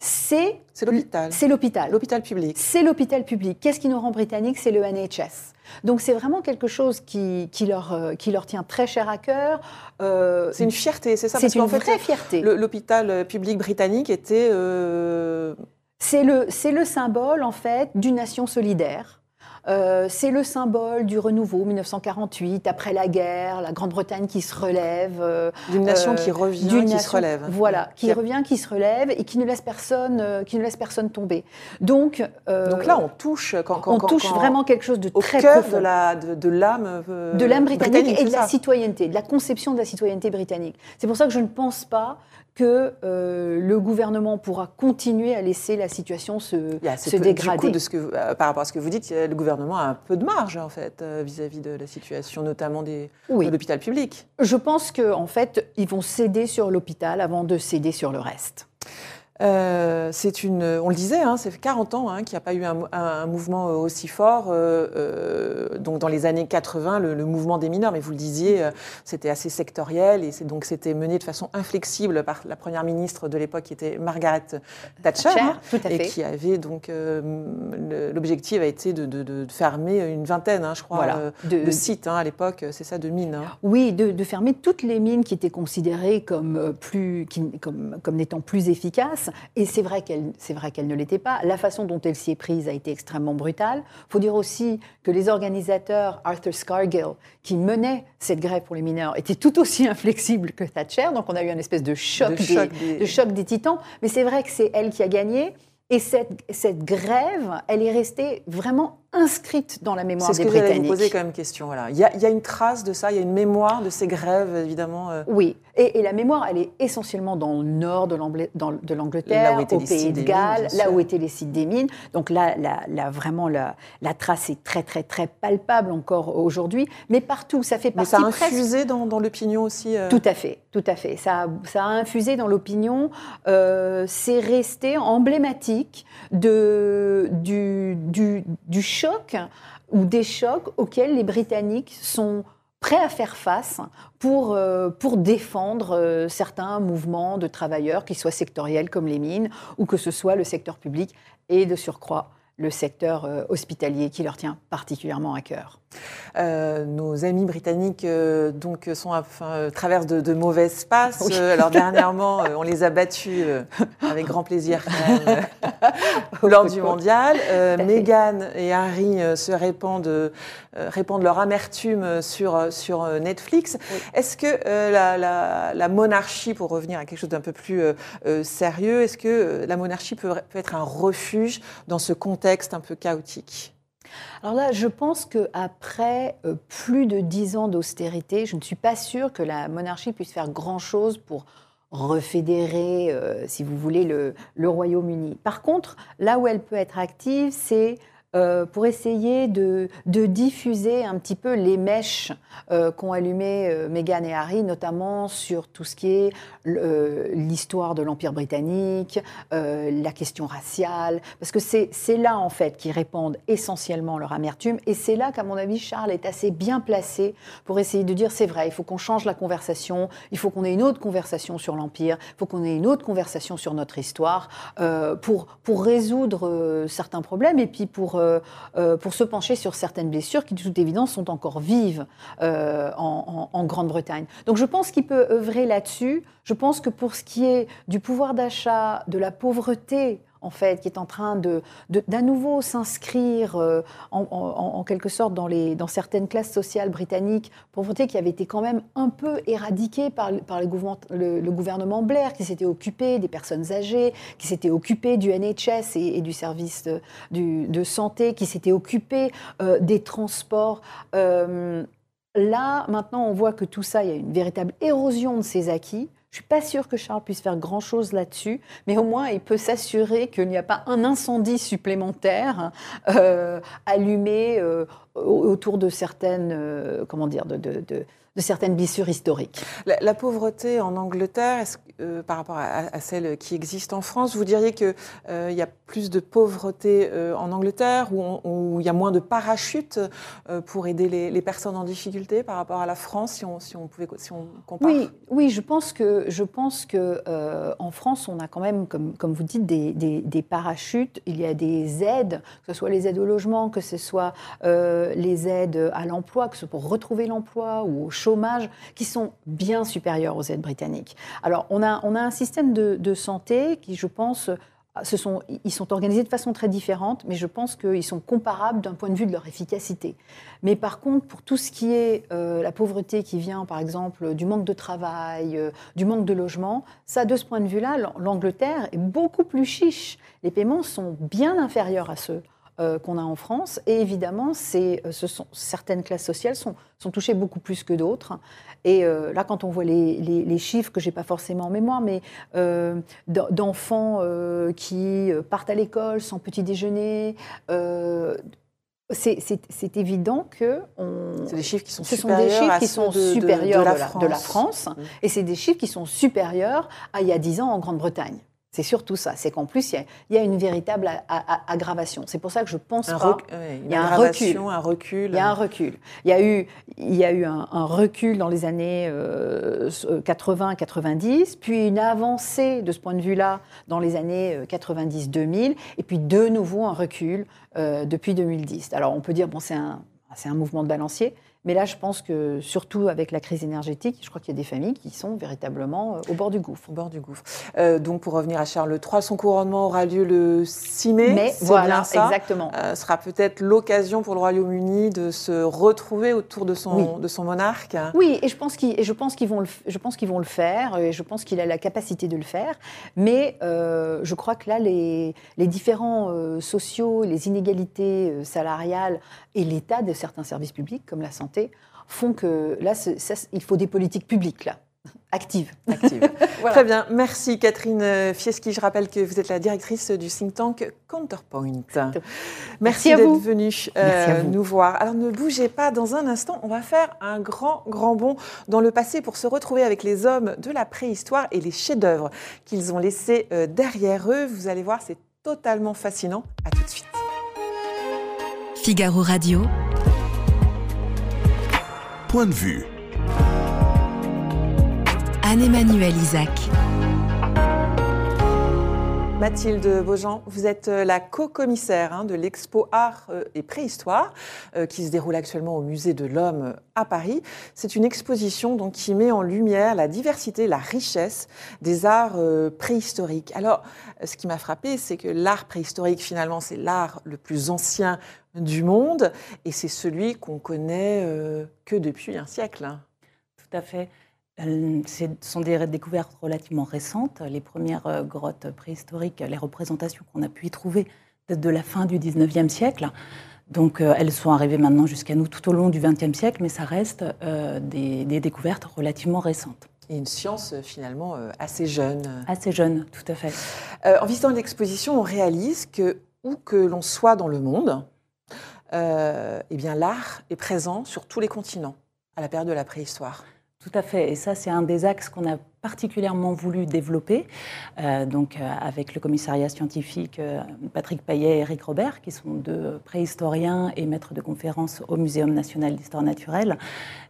c'est l'hôpital. C'est l'hôpital. L'hôpital public. C'est l'hôpital public. Qu'est-ce qui nous rend britanniques C'est le NHS. Donc c'est vraiment quelque chose qui, qui, leur, euh, qui leur tient très cher à cœur. Euh, c'est une fierté, c'est ça? C'est une vraie fierté. L'hôpital public britannique était euh, c'est le, le symbole, en fait, d'une nation solidaire. Euh, c'est le symbole du renouveau 1948, après la guerre, la Grande-Bretagne qui se relève. Euh, d'une nation qui euh, revient, qui se relève. Voilà, qui, revient, qui se relève et qui ne laisse personne, qui ne laisse personne tomber. Donc, Donc là, on touche, quand, on touche vraiment quelque chose de au très cœur profond. de de, de l'âme de l'âme britannique, et de la citoyenneté, de la conception de la citoyenneté britannique. C'est pour ça que je ne pense pas que euh, le gouvernement pourra continuer à laisser la situation se, se dégrader. Du coup, de ce que, euh, par rapport à ce que vous dites, le gouvernement a un peu de marge en fait euh, vis-à-vis de la situation, notamment des, de l'hôpital public. Je pense qu'en en fait, ils vont céder sur l'hôpital avant de céder sur le reste. Euh, c'est une, on le disait, hein, c'est 40 ans hein, qu'il n'y a pas eu un, mouvement euh, aussi fort. Euh, donc dans les années 80, le, mouvement des mineurs, mais vous le disiez, c'était assez sectoriel et donc c'était mené de façon inflexible par la première ministre de l'époque qui était Margaret Thatcher, hein, et qui avait donc l'objectif a été de, fermer une vingtaine, je crois, de, sites à l'époque, c'est ça, de mines. Oui, de, fermer toutes les mines qui étaient considérées comme plus, comme, comme n'étant plus efficaces et c'est vrai qu'elle, c'est vrai qu'elle ne l'était pas. La façon dont elle s'y est prise a été extrêmement brutale. Il faut dire aussi que les organisateurs, Arthur Scargill, qui menait cette grève pour les mineurs, étaient tout aussi inflexibles que Thatcher. Donc on a eu un espèce de choc, de choc des titans. Mais c'est vrai que c'est elle qui a gagné. Et cette, cette, grève, elle est restée vraiment inscrite dans la mémoire des Britanniques. C'est ce que vous poser comme question. Voilà. Il, y a, il, y a, une trace de ça, il y a une mémoire de ces grèves, évidemment. Euh. Oui, et, la mémoire, elle est essentiellement dans le nord de l'Angleterre, au Pays de Galles, là où étaient les sites des mines. Donc là, là, vraiment, la, la, trace est très, très, très palpable encore aujourd'hui. Mais partout, ça fait partie Mais ça a infusé dans, dans l'opinion aussi euh. Tout à fait, tout à fait. Ça, ça a infusé dans l'opinion. Euh, c'est resté emblématique de, du, du, du ou des chocs auxquels les Britanniques sont prêts à faire face pour, euh, pour défendre euh, certains mouvements de travailleurs, qu'ils soient sectoriels comme les mines, ou que ce soit le secteur public, et de surcroît le secteur euh, hospitalier qui leur tient particulièrement à cœur. Euh, nos amis britanniques euh, donc sont enfin, traversent de, mauvaises passes. alors dernièrement, on les a battus avec grand plaisir lors du mondial. Meghan et Harry se répandent, répandent leur amertume sur, sur Netflix. Est-ce que la, la, monarchie, pour revenir à quelque chose d'un peu plus sérieux, est-ce que la monarchie peut, peut être un refuge dans ce contexte un peu chaotique? Alors là, je pense qu'après euh, plus de dix ans d'austérité, je ne suis pas sûre que la monarchie puisse faire grand-chose pour refédérer, euh, si vous voulez, le, le Royaume-Uni. Par contre, là où elle peut être active, c'est euh, pour essayer de, diffuser un petit peu les mèches euh, qu'ont allumées euh, Meghan et Harry, notamment sur tout ce qui est l'histoire de l'Empire britannique, la question raciale, parce que c'est là en fait qu'ils répandent essentiellement leur amertume, et c'est là qu'à mon avis Charles est assez bien placé pour essayer de dire c'est vrai, il faut qu'on change la conversation, il faut qu'on ait une autre conversation sur l'Empire, il faut qu'on ait une autre conversation sur notre histoire, pour, résoudre certains problèmes et puis pour euh, euh, pour se pencher sur certaines blessures qui, de toute évidence, sont encore vives euh, en, Grande-Bretagne. Donc je pense qu'il peut œuvrer là-dessus. Je pense que pour ce qui est du pouvoir d'achat, de la pauvreté en fait, qui est en train de, d'à nouveau s'inscrire euh, en, quelque sorte dans, les, dans certaines classes sociales britanniques, pauvreté qui avait été quand même un peu éradiquée par, par le, gouvernement Blair, qui s'était occupé des personnes âgées, qui s'était occupé du NHS et, du service de, de, santé, qui s'était occupé euh, des transports. Euh, là, maintenant, on voit que tout ça, il y a une véritable érosion de ces acquis. Je ne suis pas sûre que Charles puisse faire grand-chose là-dessus, mais au moins il peut s'assurer qu'il n'y a pas un incendie supplémentaire euh, allumé euh, autour de certaines, euh, comment dire, de, certaines blessures historiques. La, pauvreté en Angleterre, euh, par rapport à, celle qui existe en France, vous diriez qu'il euh, y a plus de pauvreté euh, en Angleterre, où, il y a moins de parachutes pour aider les, personnes en difficulté par rapport à la France, si on, pouvait, si on compare Oui, oui je pense que, je pense que en France, on a quand même, comme, vous dites, des, des, parachutes. Il y a des aides, que ce soit les aides au logement, que ce soit les aides à l'emploi, que ce soit pour retrouver l'emploi ou au chômage qui sont bien supérieurs aux aides britanniques. Alors, on a, on a un système de, santé qui, je pense, sont, ils sont organisés de façon très différente, mais je pense qu'ils sont comparables d'un point de vue de leur efficacité. Mais par contre, pour tout ce qui est euh, la pauvreté qui vient, par exemple, du manque de travail, euh, du manque de logement, ça, de ce point de vue-là, l'Angleterre est beaucoup plus chiche. Les paiements sont bien inférieurs à ceux euh, qu'on a en France. Et évidemment, certaines classes sociales sont touchées beaucoup plus que d'autres. Et euh, là, quand on voit les, les, chiffres que j'ai pas forcément en mémoire, mais d'enfants qui partent à l'école sans petit déjeuner, c'est évident que c'est des chiffres qui sont ce supérieurs, sont des chiffres qui sont de, supérieurs de, la, France, mmh. et c'est des chiffres qui sont supérieurs à il y a 10 ans en Grande-Bretagne. C'est surtout ça. C'est qu'en plus, il y, a une véritable aggravation. C'est pour ça que je pense un pas. il y a un recul. un recul. Il y a un recul. Il y a eu, il y a eu un, recul dans les années 80-90, euh, puis une avancée de ce point de vue-là dans les années 90-2000, et puis de nouveau un recul euh, depuis 2010. Alors on peut dire, bon, c'est un, un mouvement de balancier, mais là, je pense que surtout avec la crise énergétique, je crois qu'il y a des familles qui sont véritablement euh, au bord du gouffre. Au bord du gouffre. Euh, donc, pour revenir à Charles III, son couronnement aura lieu le 6 mai. Mais voilà, exactement. Euh, sera peut-être l'occasion pour le Royaume-Uni de se retrouver autour de son, de son monarque. Oui, et je pense qu'ils, qu'ils vont qu'ils vont le faire, et je pense qu'il a la capacité de le faire. Mais euh, je crois que là, les, les différents sociaux, les inégalités salariales et l'état de certains services publics, comme la santé font que là, il faut des politiques publiques là. Actives. Très bien. Merci Catherine Fieschi. Je rappelle que vous êtes la directrice du think tank Counterpoint. Merci, d'être venue euh, nous voir. Alors ne bougez pas, dans un instant, on va faire un grand, grand bond dans le passé pour se retrouver avec les hommes de la préhistoire et les chefs-d'œuvre qu'ils ont laissés euh, derrière eux. Vous allez voir, c'est totalement fascinant. À tout de suite. Figaro Radio point de vue. Anne-Emmanuel Isaac. Mathilde Beaujean, vous êtes euh, la co-commissaire hein, de l'expo Art euh, et Préhistoire euh, qui se déroule actuellement au Musée de l'Homme à Paris. C'est une exposition donc, qui met en lumière la diversité, la richesse des arts préhistoriques. Alors, ce qui m'a frappé, c'est que l'art préhistorique, finalement, c'est l'art le plus ancien du monde et c'est celui qu'on connaît que depuis un siècle. Hein. Tout à fait. Ce sont des découvertes relativement récentes. Les premières euh, grottes préhistoriques, les représentations qu'on a pu y trouver datent de la fin du 19e siècle. Donc elles sont arrivées maintenant jusqu'à nous tout au long du XXe siècle, mais ça reste des, des, découvertes relativement récentes. Et une science finalement assez jeune. Assez jeune, tout à fait. en visitant l'exposition, on réalise que où que l'on soit dans le monde, eh bien l'art est présent sur tous les continents à la période de la préhistoire. Tout à fait. Et ça, c'est un des axes qu'on a particulièrement voulu développer, euh, donc euh, avec le commissariat scientifique euh, Patrick Payet et Eric Robert, qui sont deux préhistoriens et maîtres de conférences au Muséum national d'histoire naturelle.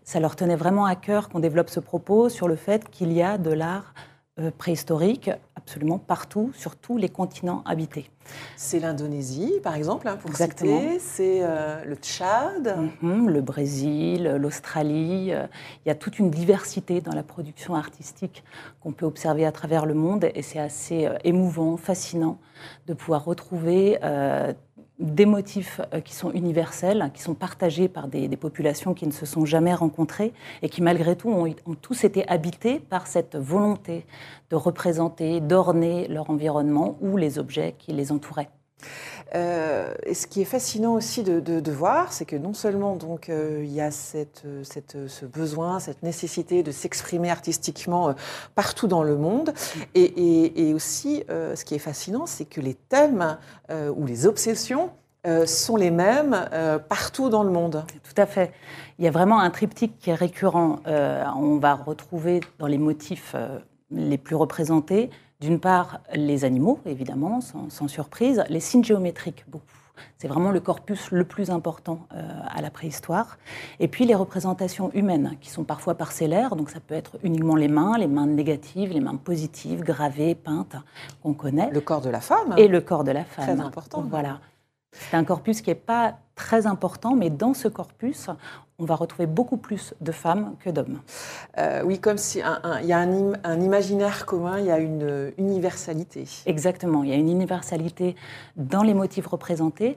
Ça leur tenait vraiment à cœur qu'on développe ce propos sur le fait qu'il y a de l'art euh, préhistorique absolument partout, sur tous les continents habités. C'est l'Indonésie, par exemple, hein, pour Exactement. C'est euh, le Tchad. Mhm, le Brésil, l'Australie. Euh, il y a toute une diversité dans la production artistique qu'on peut observer à travers le monde. Et c'est assez émouvant, fascinant de pouvoir retrouver des motifs euh, qui sont universels, qui sont partagés par des, populations qui ne se sont jamais rencontrées et qui malgré tout ont, tous été habités par cette volonté de représenter, d'orner leur environnement ou les objets qui les entouraient. Euh, et ce qui est fascinant aussi de, voir, c'est que non seulement donc euh, il y a cette, ce besoin, cette nécessité de s'exprimer artistiquement partout dans le monde, et, et aussi ce qui est fascinant, c'est que les thèmes ou les obsessions sont les mêmes partout dans le monde. Tout à fait. Il y a vraiment un triptyque qui est récurrent. on va retrouver dans les motifs les plus représentés d'une part, les animaux, évidemment, sans, surprise, les signes géométriques, beaucoup. C'est vraiment le corpus le plus important euh, à la préhistoire. Et puis les représentations humaines, qui sont parfois parcellaires, donc ça peut être uniquement les mains, les mains négatives, les mains positives, gravées, peintes, qu'on connaît. Le corps de la femme. Et le corps de la femme. Très important. Voilà. C'est un corpus qui n'est pas très important, mais dans ce corpus, on va retrouver beaucoup plus de femmes que d'hommes. Euh, oui, comme s'il y a un, imaginaire commun, il y a une universalité. Exactement, il y a une universalité dans les motifs représentés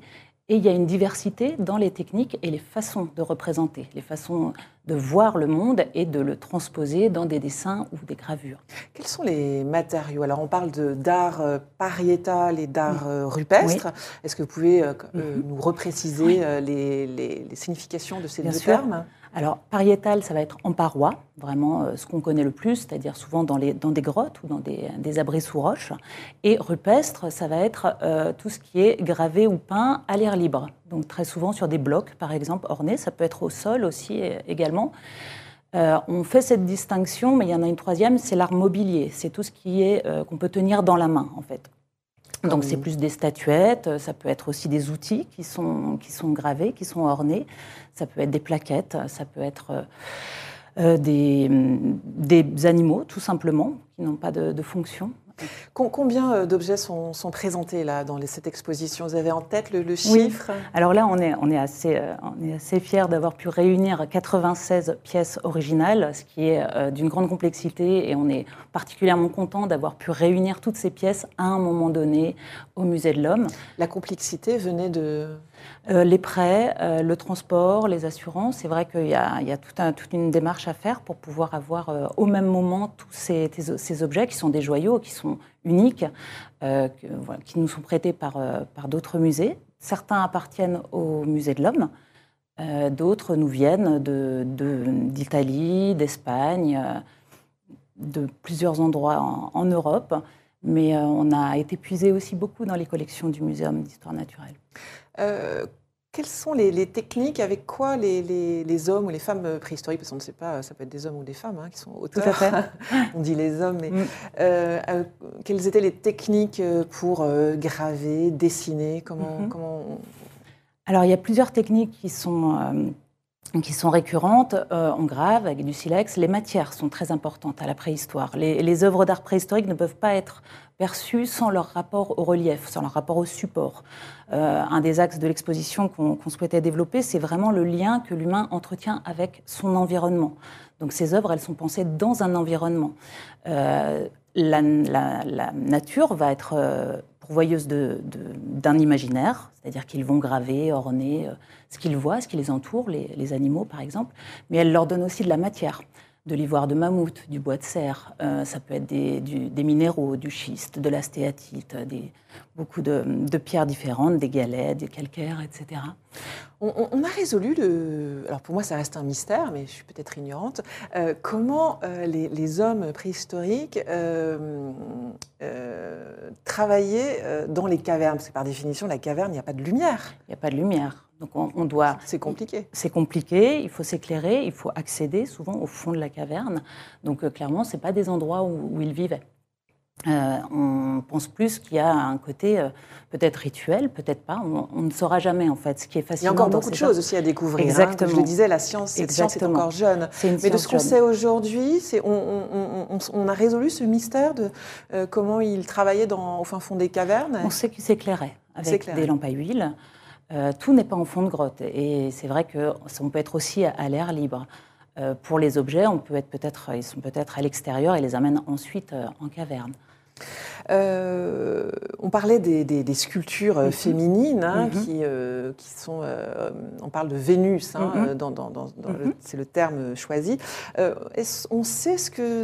et il y a une diversité dans les techniques et les façons de représenter, les façons de voir le monde et de le transposer dans des dessins ou des gravures. Quels sont les matériaux? Alors on parle d'art euh, pariétal et d'art euh, rupestre. Est-ce que vous pouvez euh, mm-hmm. nous repréciser les, significations de ces deux termes? Alors, pariétal, ça va être en paroi, vraiment ce qu'on connaît le plus, c'est-à-dire souvent dans, des grottes ou dans des, abris sous roches. Et rupestre, ça va être tout ce qui est gravé ou peint à l'air libre. Donc, très souvent sur des blocs, par exemple, ornés. Ça peut être au sol aussi également euh, on fait cette distinction, mais il y en a une troisième, c'est l'art mobilier. C'est tout ce qui est euh, qu'on peut tenir dans la main, en fait. Donc c'est plus des statuettes, euh, ça peut être aussi des outils qui sont, qui sont gravés, qui sont ornés, ça peut être des plaquettes, ça peut être des, des, animaux tout simplement, qui n'ont pas de, de fonction. Combien euh, d'objets sont, présentés là dans cette exposition? Vous avez en tête le, chiffre? Alors là, on est, on est assez, euh, on est assez fiers d'avoir pu réunir 96 pièces originales, ce qui est euh, d'une grande complexité, et on est particulièrement content d'avoir pu réunir toutes ces pièces à un moment donné au Musée de l'Homme. La complexité venait de euh, les prêts, euh, le transport, les assurances. C'est vrai qu'il y a, toute une démarche à faire pour pouvoir avoir euh, au même moment tous ces, objets qui sont des joyaux, qui sont uniques, qui nous sont prêtés par, d'autres musées. Certains appartiennent au musée de l'homme. D'autres nous viennent d'Italie, d'Espagne, de plusieurs endroits en, Europe. Mais on a été puisé aussi beaucoup dans les collections du Muséum d'histoire naturelle. Euh, quelles sont les, techniques avec quoi les, hommes ou les femmes préhistoriques, parce qu'on ne sait pas, ça peut être des hommes ou des femmes hein, qui sont auteurs, Tout à fait. on dit les hommes, mais mm. euh, euh, quelles étaient les techniques pour graver, dessiner comment, mm-hmm. comment Alors il y a plusieurs techniques qui sont qui sont récurrentes, on grave avec du silex. Les matières sont très importantes à la préhistoire. Les, les œuvres d'art préhistorique ne peuvent pas être perçues sans leur rapport au relief, sans leur rapport au support. Euh, un des axes de l'exposition qu'on souhaitait développer, c'est vraiment le lien que l'humain entretient avec son environnement. Donc ces œuvres, elles sont pensées dans un environnement. Euh, la, nature va être euh, pourvoyeuse d'un imaginaire, c'est-à-dire qu'ils vont graver, orner ce qu'ils voient, ce qui les entoure, les, les, animaux par exemple, mais elle leur donne aussi de la matière de l'ivoire de mammouth, du bois de serre, euh, ça peut être des, minéraux, du schiste, de la stéatite, des, beaucoup de, pierres différentes, des galets, des calcaires, etc. On, a résolu le. Alors pour moi, ça reste un mystère, mais je suis peut-être ignorante. Euh, comment euh, les, hommes préhistoriques travaillaient dans les cavernes Parce que par définition, la caverne, il n'y a pas de lumière. Il n'y a pas de lumière. Donc on, doit. C'est compliqué. C'est compliqué. Il faut s'éclairer. Il faut accéder souvent au fond de la caverne. Donc clairement, ce pas des endroits où ils vivaient. Euh, on pense plus qu'il y a un côté euh, peut-être rituel, peut-être pas. On, ne saura jamais en fait. Ce qui est fascinant. Il y a encore beaucoup de choses aussi à découvrir. Hein. Exactement. je le disais, la science, cette science est encore jeune. Mais de ce qu'on sait aujourd'hui, on, a résolu ce mystère de euh, comment il travaillait dans, au fin fond des cavernes. On sait qu'il s'éclairait avec des lampes à huile. Tout n'est pas en fond de grotte. Et c'est vrai qu'on peut être aussi à l'air libre. pour les objets, on peut être peut-être, ils sont peut-être à l'extérieur et les amènent ensuite en caverne. Euh, on parlait des, sculptures euh, mhm. féminines hein, mhm. euh, qui, sont. on parle de Vénus, hein, mhm. c'est le terme choisi. on sait ce que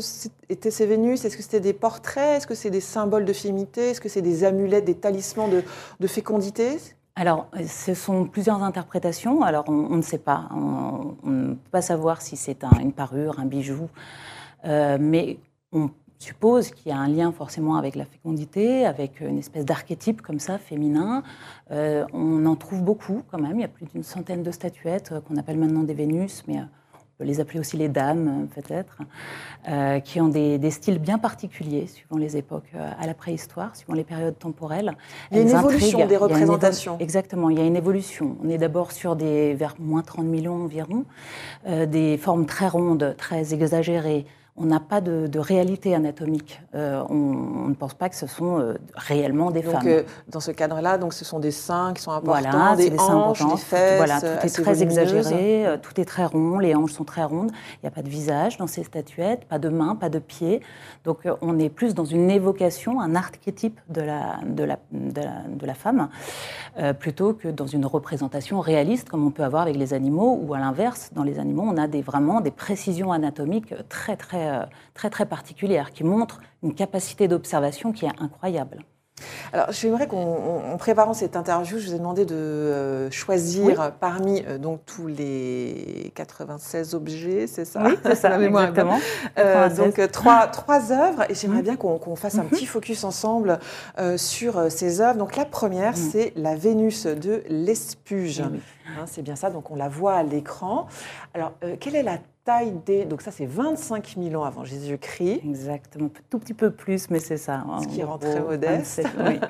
étaient ces Vénus? Est-ce que c'était des portraits? Est-ce que c'est des symboles de féminité? Est-ce que c'est des amulettes, des talismans de, fécondité? Alors, ce sont plusieurs interprétations. Alors, on, ne sait pas. On ne peut pas savoir si c'est une parure, un bijou. mais on suppose qu'il y a un lien forcément avec la fécondité, avec une espèce d'archétype comme ça, féminin. Euh, on en trouve beaucoup quand même. Il y a plus d'une centaine de statuettes euh, qu'on appelle maintenant des Vénus, mais euh, peut les appeler aussi les dames peut-être, qui ont des, styles bien particuliers suivant les époques à la préhistoire, suivant les périodes temporelles. Il y a une évolution des représentations. exactement, il y a une évolution. On est d'abord sur des vers moins 30 millions environ, des formes très rondes, très exagérées on n'a pas de, réalité anatomique. Euh, on, ne pense pas que ce sont euh, réellement des donc, femmes. Euh, dans ce cadre-là, donc ce sont des seins qui sont importants, des, hanches, des fesses. Voilà, tout est très exagéré, tout est très rond, les hanches sont très rondes. Il n'y a pas de visage dans ces statuettes, pas de mains, pas de pieds. Donc on est plus dans une évocation, un archétype de la, de la, de la, femme, plutôt que dans une représentation réaliste comme on peut avoir avec les animaux, ou à l'inverse, dans les animaux, on a des, vraiment des précisions anatomiques très très euh, très, très, particulière, qui montre une capacité d'observation qui est incroyable. Alors, j'aimerais qu'en préparant cette interview, je vous ai demandé de euh, choisir parmi euh, donc tous les 96 objets, c'est ça? Oui, c'est ça, exactement. donc, trois, trois œuvres, et j'aimerais mm. bien qu'on fasse un mm-hmm. petit focus ensemble sur ces œuvres. Donc, la première, mm. c'est la Vénus de l'Espuge. Hein, c'est bien ça, donc on la voit à l'écran. Alors, quelle est la taille des... Donc ça, c'est 25 000 ans avant Jésus-Christ. Exactement, tout petit peu plus, mais c'est ça. Ce qui rend très modeste. oui.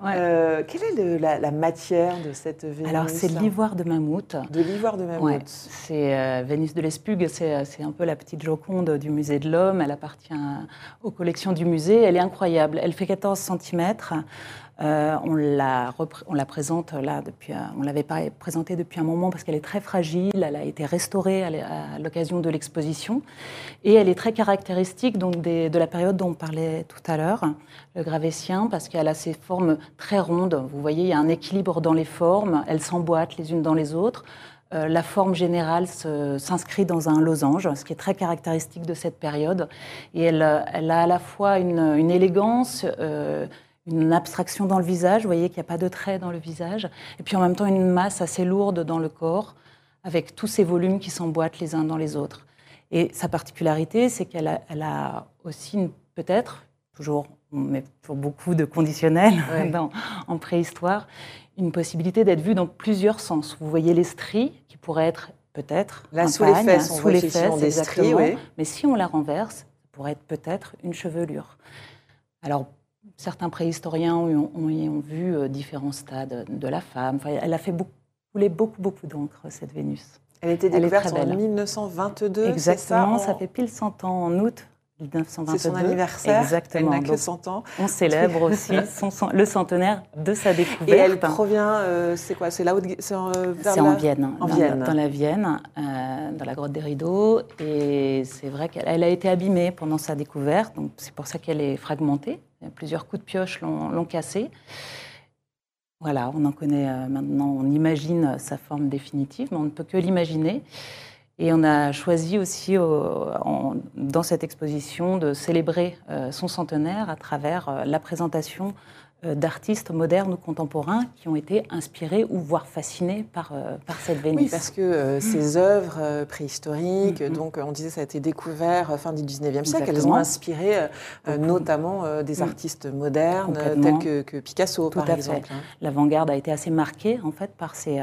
Euh, quelle est la, matière de cette Vénus? Alors, c'est l'ivoire de mammouth. De l'ivoire de mammouth. C'est euh, Vénus de l'Espugue, c'est un peu la petite Joconde du musée de l'Homme. Elle appartient aux collections du musée. Elle est incroyable. Elle fait 14 cm. Euh, on, la présente là depuis, on l'avait pas présentée depuis un moment parce qu'elle est très fragile. Elle a été restaurée à l'occasion de l'exposition et elle est très caractéristique donc de la période dont on parlait tout à l'heure, le gravétien, parce qu'elle a ses formes très rondes. Vous voyez, il y a un équilibre dans les formes. Elles s'emboîtent les unes dans les autres. Euh, la forme générale s'inscrit dans un losange, ce qui est très caractéristique de cette période. Et elle, elle a à la fois une, élégance, euh, une abstraction dans le visage, vous voyez qu'il n'y a pas de traits dans le visage, et puis en même temps une masse assez lourde dans le corps, avec tous ces volumes qui s'emboîtent les uns dans les autres. Et sa particularité, c'est qu'elle a, aussi peut-être, toujours, on met pour beaucoup de conditionnels en préhistoire, une possibilité d'être vue dans plusieurs sens. Vous voyez les stries, qui pourraient être peut-être Là, sous les fesses, sous les fesses, des stries, mais si on la renverse, ça pourrait être peut-être une chevelure. Alors, certains préhistoriens ont, ont, vu euh, différents stades de la femme. elle a fait beaucoup, couler beaucoup, beaucoup d'encre, cette Vénus. Elle a été découverte en 1922, Exactement, ça, ça fait pile 100 ans en août 1922. C'est son anniversaire. Exactement. Elle n'a que 100 ans. On célèbre aussi le centenaire de sa découverte. Et elle provient, euh, c'est quoi C'est là où C'est en, euh, en, Vienne. En dans, Vienne. Dans la Vienne, euh, dans la grotte des Rideaux. Et c'est vrai qu'elle a été abîmée pendant sa découverte. Donc c'est pour ça qu'elle est fragmentée. Plusieurs coups de pioche l'ont cassée. Voilà, on en connaît maintenant, on imagine sa forme définitive, mais on ne peut que l'imaginer. Et on a choisi aussi dans cette exposition de célébrer euh, son centenaire à travers euh, la présentation euh, d'artistes modernes ou contemporains qui ont été inspirés ou voire fascinés par, euh, par cette Vénus. Oui, parce que euh, ces œuvres préhistoriques, mm-hmm. donc on disait ça a été découvert fin du 19e siècle, elles ont inspiré notamment des mm. artistes modernes tels que, que, Picasso, par exemple. Hein. L'avant-garde a été assez marquée en fait par, ces,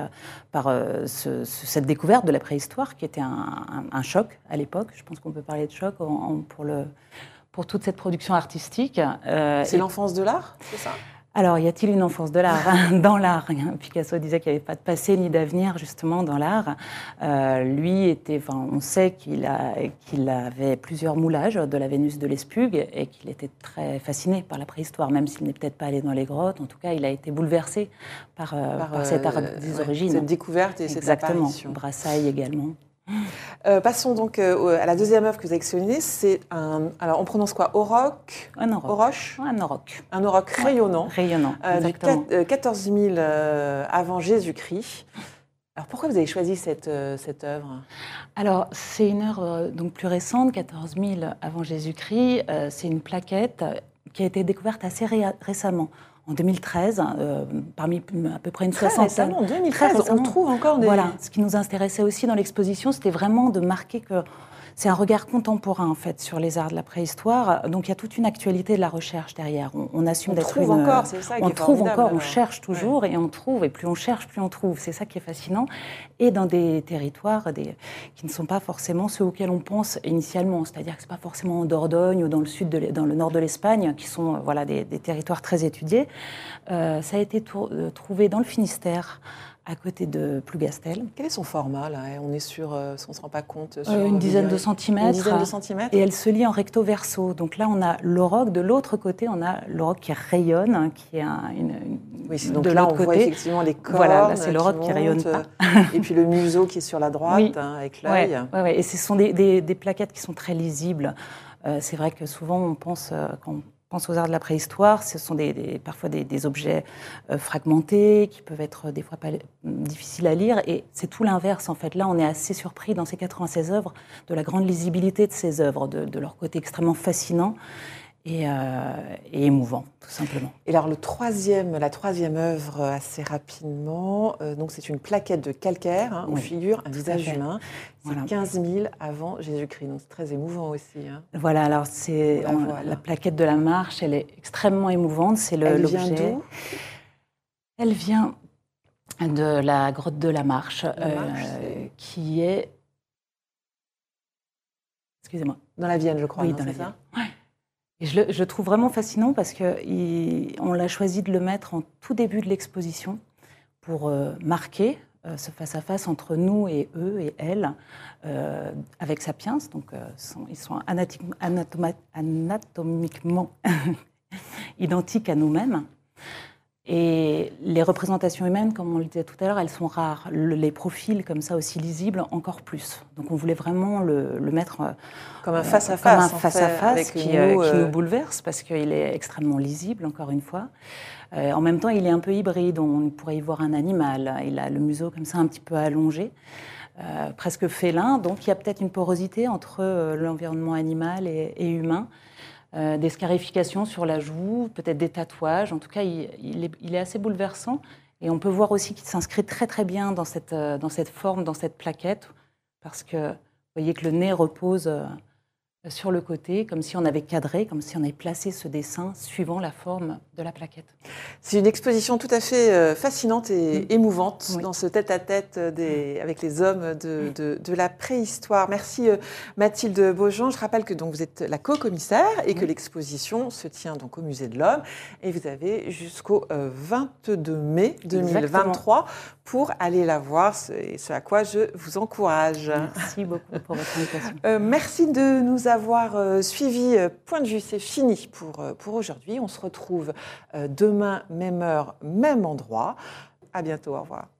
par cette découverte de la préhistoire qui était un, choc à l'époque. Je pense qu'on peut parler de choc pour le pour toute cette production artistique. Euh, c'est l'enfance de l'art, c'est ça? Alors, y a-t-il une enfance de l'art dans l'art Picasso disait qu'il n'y avait pas de passé ni d'avenir justement dans l'art. Euh, lui était, enfin, on sait qu'il avait plusieurs moulages de la Vénus de l'Espugue et qu'il était très fasciné par la préhistoire, même s'il n'est peut-être pas allé dans les grottes. En tout cas, il a été bouleversé par, euh, par, cet art des origines. Cette découverte et Exactement. cette apparition. Brassailles également. Euh, passons donc euh, à la deuxième œuvre que vous avez sélectionnée. C'est un. Alors, on prononce quoi? Auroch? Un auroch. Oroche Un auroch. Un rayonnant. Rayonnant. Euh, du 14 000 avant Jésus-Christ. Alors, pourquoi vous avez choisi cette, cette œuvre? Alors, c'est une œuvre donc plus récente, 14 000 avant Jésus-Christ. c'est une plaquette qui a été découverte assez récemment en 2013, euh, parmi à peu près une Très soixantaine. Récemment, 2013, on trouve encore des... Voilà, ce qui nous intéressait aussi dans l'exposition, c'était vraiment de marquer que c'est un regard contemporain en fait sur les arts de la préhistoire. Donc il y a toute une actualité de la recherche derrière. On, assume d'être trouve encore, c'est ça On trouve encore, on cherche toujours et on trouve et plus on cherche, plus on trouve. C'est ça qui est fascinant. Et dans des territoires des, qui ne sont pas forcément ceux auxquels on pense initialement. C'est-à-dire que c'est pas forcément en Dordogne ou dans le sud, de, dans le nord de l'Espagne, qui sont voilà des, territoires très étudiés. Euh, ça a été euh, trouvé dans le Finistère à côté de Plougastel. Quel est son format là? On est sur, euh, si on ne se rend pas compte, sur euh, une dizaine de centimètres. Une dizaine de centimètres. Et elle se lie en recto verso. Donc là, on a l'auroch. De l'autre côté, on a l'auroch qui rayonne, hein, qui est un, une, Oui, donc de là, on côté. voit effectivement les cornes. Voilà, là, c'est l'auroch qui, qui, rayonne pas. et puis le museau qui est sur la droite, hein, avec l'œil. Ouais, ouais, Et ce sont des, des, des, plaquettes qui sont très lisibles. Euh, c'est vrai que souvent, on pense, euh, quand aux arts de la préhistoire, ce sont des, parfois des, objets euh, fragmentés qui peuvent être des fois pas, difficiles à lire. Et c'est tout l'inverse, en fait. Là, on est assez surpris dans ces 96 œuvres de la grande lisibilité de ces œuvres, de leur côté extrêmement fascinant euh, et, émouvant, tout simplement. Et alors le troisième, la troisième œuvre, euh, assez rapidement, euh, donc c'est une plaquette de calcaire hein, où figure un visage humain. C'est 15 000 avant Jésus-Christ, donc c'est très émouvant aussi. Hein. Voilà, alors c'est la, plaquette de la marche, elle est extrêmement émouvante. C'est le, elle vient d'où? Elle vient de la grotte de la Marche, qui est Excusez-moi. Dans la Vienne, je crois. Oui, dans la Vienne. Je le, trouve vraiment fascinant parce qu'on l'a choisi de le mettre en tout début de l'exposition pour euh, marquer euh, ce face-à-face entre nous et eux et elles euh, avec Sapiens. Donc, ils sont anatomiquement identiques à nous-mêmes. Et les représentations humaines, comme on le disait tout à l'heure, elles sont rares. les profils comme ça aussi lisibles, encore plus. Donc on voulait vraiment le, mettre euh, comme un face à face, un face à face qui, euh, qui, nous bouleverse parce qu'il est extrêmement lisible, encore une fois. Euh, en même temps, il est un peu hybride. On pourrait y voir un animal. Il a le museau comme ça un petit peu allongé. presque félin, donc il y a peut-être une porosité entre l'environnement animal et humain. Euh, des scarifications sur la joue, peut-être des tatouages. En tout cas, il, est, assez bouleversant. Et on peut voir aussi qu'il s'inscrit très très bien dans cette, euh, dans cette forme, dans cette plaquette, parce que vous voyez que le nez repose euh, sur le côté, comme si on avait cadré, comme si on avait placé ce dessin suivant la forme de la plaquette. C'est une exposition tout à fait euh, fascinante et mm. émouvante dans ce tête-à-tête avec les hommes de, de, la préhistoire. Merci euh, Mathilde Beaujean. Je rappelle que donc vous êtes la co-commissaire et que l'exposition se tient donc au Musée de l'Homme et vous avez jusqu'au 22 euh, mai 2023 pour aller la voir, ce, ce à quoi je vous encourage. Merci beaucoup pour votre invitation. merci de nous avoir avoir euh, suivi euh, Point de vue. C'est fini pour, euh, pour aujourd'hui. On se retrouve demain, même heure, même endroit. À bientôt. Au revoir.